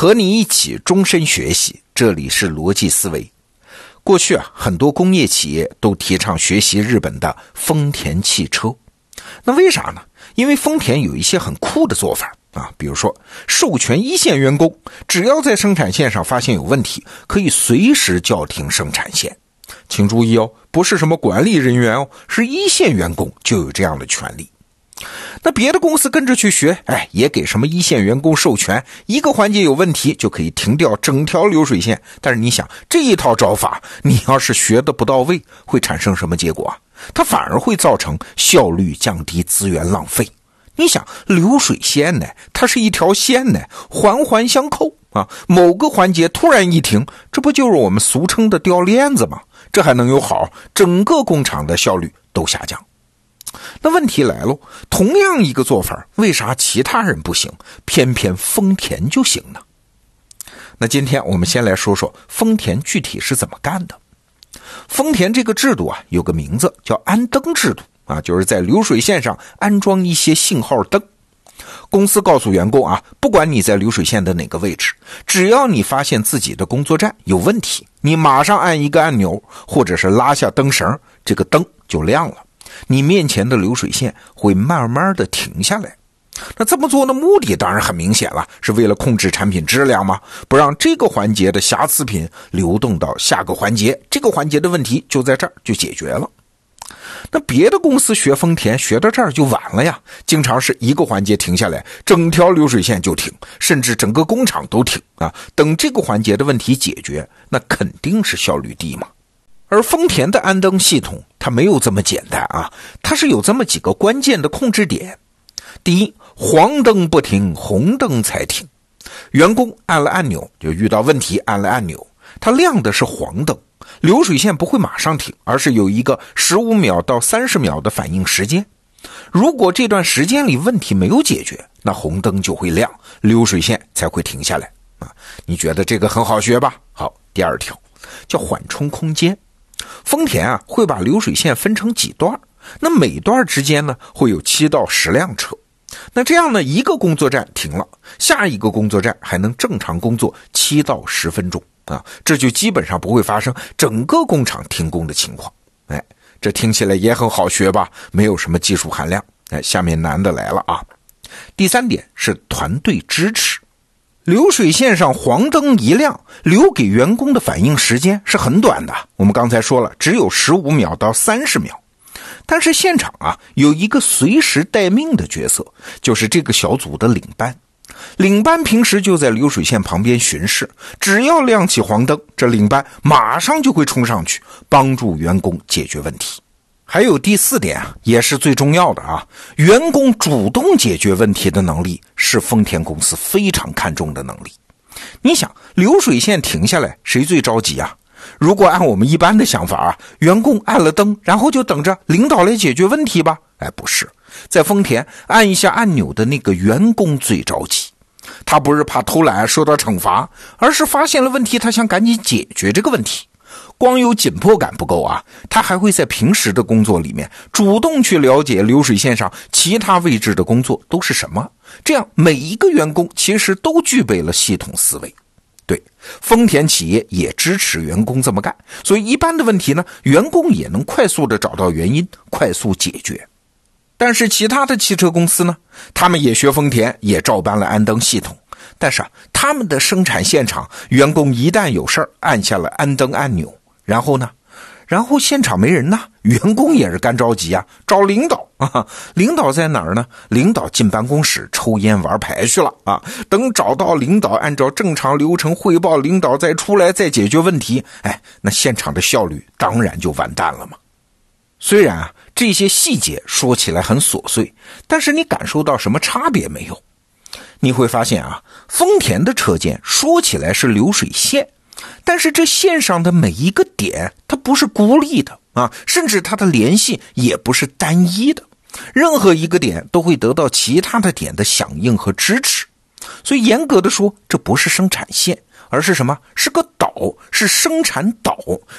和你一起终身学习，这里是逻辑思维。过去啊，很多工业企业都提倡学习日本的丰田汽车。那为啥呢？因为丰田有一些很酷的做法啊，比如说授权一线员工，只要在生产线上发现有问题，可以随时叫停生产线。请注意哦，不是什么管理人员哦，是一线员工就有这样的权利。那别的公司跟着去学，哎，也给什么一线员工授权，一个环节有问题就可以停掉整条流水线。但是你想，这一套招法，你要是学的不到位，会产生什么结果啊？它反而会造成效率降低、资源浪费。你想，流水线呢，它是一条线呢，环环相扣啊。某个环节突然一停，这不就是我们俗称的掉链子吗？这还能有好？整个工厂的效率都下降。那问题来了，同样一个做法，为啥其他人不行，偏偏丰田就行呢？那今天我们先来说说丰田具体是怎么干的。丰田这个制度啊，有个名字叫安灯制度啊，就是在流水线上安装一些信号灯。公司告诉员工啊，不管你在流水线的哪个位置，只要你发现自己的工作站有问题，你马上按一个按钮，或者是拉下灯绳，这个灯就亮了。你面前的流水线会慢慢的停下来，那这么做的目的当然很明显了，是为了控制产品质量吗？不让这个环节的瑕疵品流动到下个环节，这个环节的问题就在这儿就解决了。那别的公司学丰田学到这儿就晚了呀，经常是一个环节停下来，整条流水线就停，甚至整个工厂都停啊。等这个环节的问题解决，那肯定是效率低嘛。而丰田的安灯系统，它没有这么简单啊，它是有这么几个关键的控制点。第一，黄灯不停，红灯才停。员工按了按钮，就遇到问题，按了按钮，它亮的是黄灯，流水线不会马上停，而是有一个十五秒到三十秒的反应时间。如果这段时间里问题没有解决，那红灯就会亮，流水线才会停下来啊。你觉得这个很好学吧？好，第二条叫缓冲空间。丰田啊，会把流水线分成几段那每段之间呢，会有七到十辆车。那这样呢，一个工作站停了，下一个工作站还能正常工作七到十分钟啊，这就基本上不会发生整个工厂停工的情况。哎，这听起来也很好学吧？没有什么技术含量。哎，下面难的来了啊！第三点是团队支持。流水线上黄灯一亮，留给员工的反应时间是很短的。我们刚才说了，只有十五秒到三十秒。但是现场啊，有一个随时待命的角色，就是这个小组的领班。领班平时就在流水线旁边巡视，只要亮起黄灯，这领班马上就会冲上去帮助员工解决问题。还有第四点啊，也是最重要的啊，员工主动解决问题的能力是丰田公司非常看重的能力。你想，流水线停下来，谁最着急啊？如果按我们一般的想法啊，员工按了灯，然后就等着领导来解决问题吧？哎，不是，在丰田按一下按钮的那个员工最着急，他不是怕偷懒受到惩罚，而是发现了问题，他想赶紧解决这个问题。光有紧迫感不够啊，他还会在平时的工作里面主动去了解流水线上其他位置的工作都是什么，这样每一个员工其实都具备了系统思维。对，丰田企业也支持员工这么干，所以一般的问题呢，员工也能快速的找到原因，快速解决。但是其他的汽车公司呢，他们也学丰田，也照搬了安灯系统。但是啊，他们的生产现场员工一旦有事儿，按下了安灯按钮。然后呢？然后现场没人呐，员工也是干着急啊，找领导 啊。领导在哪儿呢？领导进办公室抽烟玩牌去了啊。等找到领导，按照正常流程汇报，领导再出来再解决问题。哎，那现场的效率当然就完蛋了嘛。虽然啊，这些细节说起来很琐碎，但是你感受到什么差别没有？你会发现啊，丰田的车间说起来是流水线。但是这线上的每一个点，它不是孤立的啊，甚至它的联系也不是单一的，任何一个点都会得到其他的点的响应和支持。所以严格的说，这不是生产线，而是什么？是个岛，是生产岛。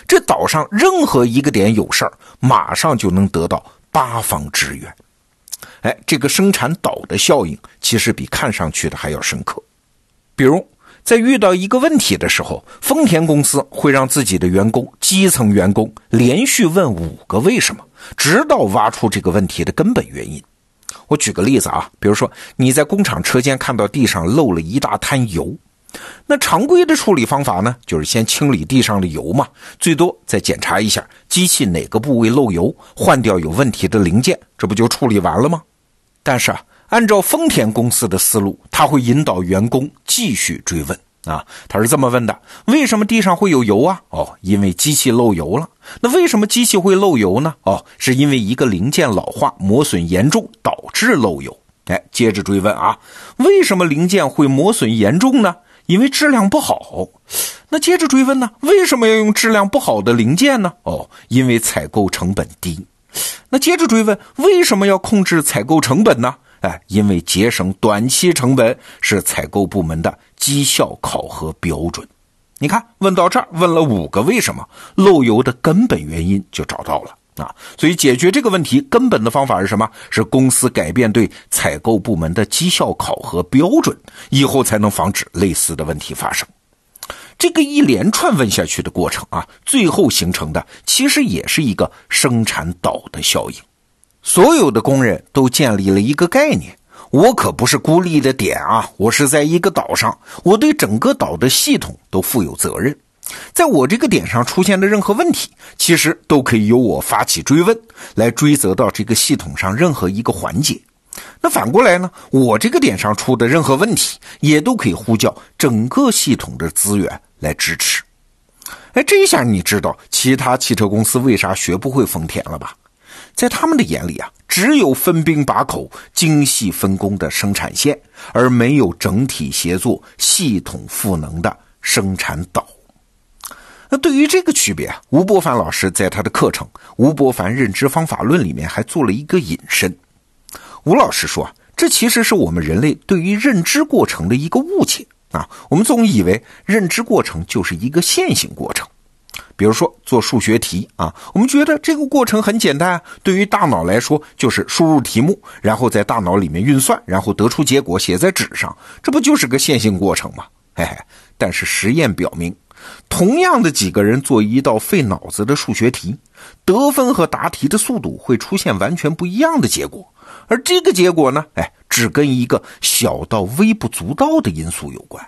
这岛上任何一个点有事儿，马上就能得到八方支援。哎，这个生产岛的效应其实比看上去的还要深刻。比如。在遇到一个问题的时候，丰田公司会让自己的员工、基层员工连续问五个为什么，直到挖出这个问题的根本原因。我举个例子啊，比如说你在工厂车间看到地上漏了一大滩油。那常规的处理方法呢，就是先清理地上的油嘛，最多再检查一下机器哪个部位漏油，换掉有问题的零件，这不就处理完了吗？但是啊，按照丰田公司的思路，他会引导员工继续追问啊，他是这么问的：为什么地上会有油啊？哦，因为机器漏油了。那为什么机器会漏油呢？哦，是因为一个零件老化磨损严重导致漏油。哎，接着追问啊，为什么零件会磨损严重呢？因为质量不好，那接着追问呢？为什么要用质量不好的零件呢？哦，因为采购成本低。那接着追问，为什么要控制采购成本呢？哎，因为节省短期成本是采购部门的绩效考核标准。你看，问到这儿，问了五个为什么，漏油的根本原因就找到了。啊，所以解决这个问题根本的方法是什么？是公司改变对采购部门的绩效考核标准，以后才能防止类似的问题发生。这个一连串问下去的过程啊，最后形成的其实也是一个生产岛的效应。所有的工人都建立了一个概念：我可不是孤立的点啊，我是在一个岛上，我对整个岛的系统都负有责任。在我这个点上出现的任何问题，其实都可以由我发起追问，来追责到这个系统上任何一个环节。那反过来呢？我这个点上出的任何问题，也都可以呼叫整个系统的资源来支持。哎，这一下你知道其他汽车公司为啥学不会丰田了吧？在他们的眼里啊，只有分兵把口、精细分工的生产线，而没有整体协作、系统赋能的生产岛。那对于这个区别啊，吴伯凡老师在他的课程《吴伯凡认知方法论》里面还做了一个引申。吴老师说啊，这其实是我们人类对于认知过程的一个误解啊。我们总以为认知过程就是一个线性过程，比如说做数学题啊，我们觉得这个过程很简单，对于大脑来说就是输入题目，然后在大脑里面运算，然后得出结果写在纸上，这不就是个线性过程吗？嘿嘿，但是实验表明。同样的几个人做一道费脑子的数学题，得分和答题的速度会出现完全不一样的结果。而这个结果呢，哎，只跟一个小到微不足道的因素有关。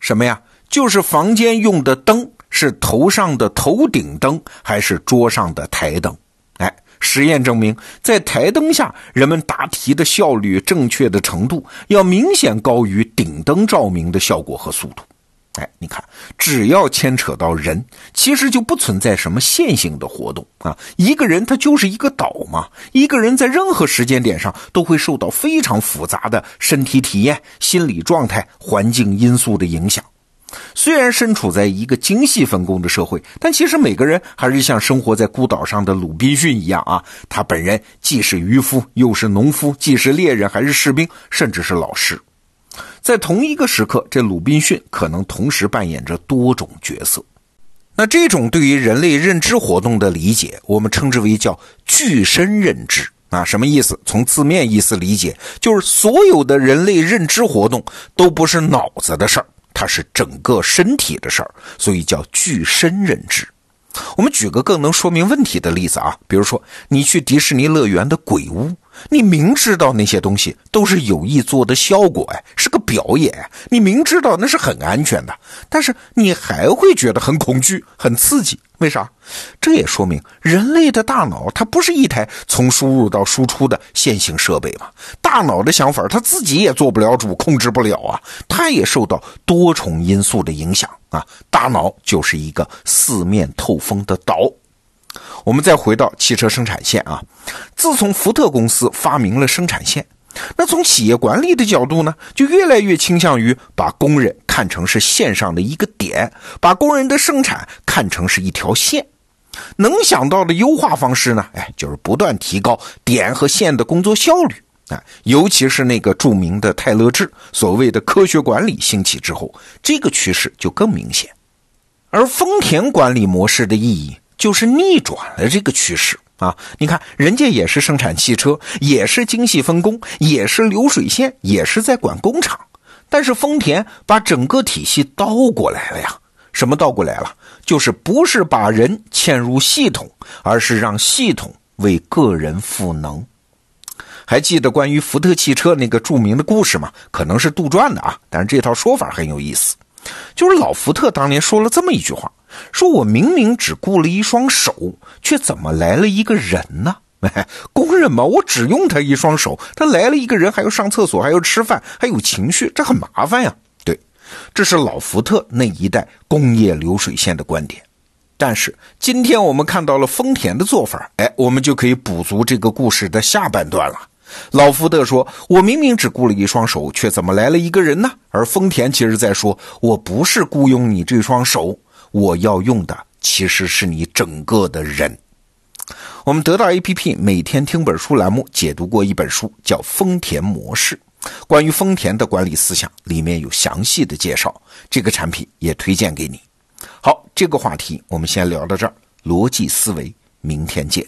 什么呀？就是房间用的灯是头上的头顶灯还是桌上的台灯？哎，实验证明，在台灯下，人们答题的效率、正确的程度要明显高于顶灯照明的效果和速度。哎，你看，只要牵扯到人，其实就不存在什么线性的活动啊。一个人他就是一个岛嘛，一个人在任何时间点上都会受到非常复杂的身体体验、心理状态、环境因素的影响。虽然身处在一个精细分工的社会，但其实每个人还是像生活在孤岛上的鲁滨逊一样啊。他本人既是渔夫，又是农夫，既是猎人，还是士兵，甚至是老师。在同一个时刻，这鲁滨逊可能同时扮演着多种角色。那这种对于人类认知活动的理解，我们称之为叫具身认知啊。什么意思？从字面意思理解，就是所有的人类认知活动都不是脑子的事儿，它是整个身体的事儿，所以叫具身认知。我们举个更能说明问题的例子啊，比如说你去迪士尼乐园的鬼屋。你明知道那些东西都是有意做的效果，哎，是个表演。你明知道那是很安全的，但是你还会觉得很恐惧、很刺激，为啥？这也说明人类的大脑它不是一台从输入到输出的线性设备嘛。大脑的想法它自己也做不了主，控制不了啊，它也受到多重因素的影响啊。大脑就是一个四面透风的岛。我们再回到汽车生产线啊，自从福特公司发明了生产线，那从企业管理的角度呢，就越来越倾向于把工人看成是线上的一个点，把工人的生产看成是一条线。能想到的优化方式呢，哎，就是不断提高点和线的工作效率啊。尤其是那个著名的泰勒制，所谓的科学管理兴起之后，这个趋势就更明显。而丰田管理模式的意义。就是逆转了这个趋势啊！你看，人家也是生产汽车，也是精细分工，也是流水线，也是在管工厂，但是丰田把整个体系倒过来了呀。什么倒过来了？就是不是把人嵌入系统，而是让系统为个人赋能。还记得关于福特汽车那个著名的故事吗？可能是杜撰的啊，但是这套说法很有意思。就是老福特当年说了这么一句话：“说我明明只雇了一双手，却怎么来了一个人呢？工人嘛，我只用他一双手，他来了一个人，还要上厕所，还要吃饭，还有情绪，这很麻烦呀。”对，这是老福特那一代工业流水线的观点。但是今天我们看到了丰田的做法，哎，我们就可以补足这个故事的下半段了。老福特说：“我明明只雇了一双手，却怎么来了一个人呢？”而丰田其实在说：“我不是雇佣你这双手，我要用的其实是你整个的人。”我们得到 APP 每天听本书栏目解读过一本书，叫《丰田模式》，关于丰田的管理思想，里面有详细的介绍。这个产品也推荐给你。好，这个话题我们先聊到这儿。逻辑思维，明天见。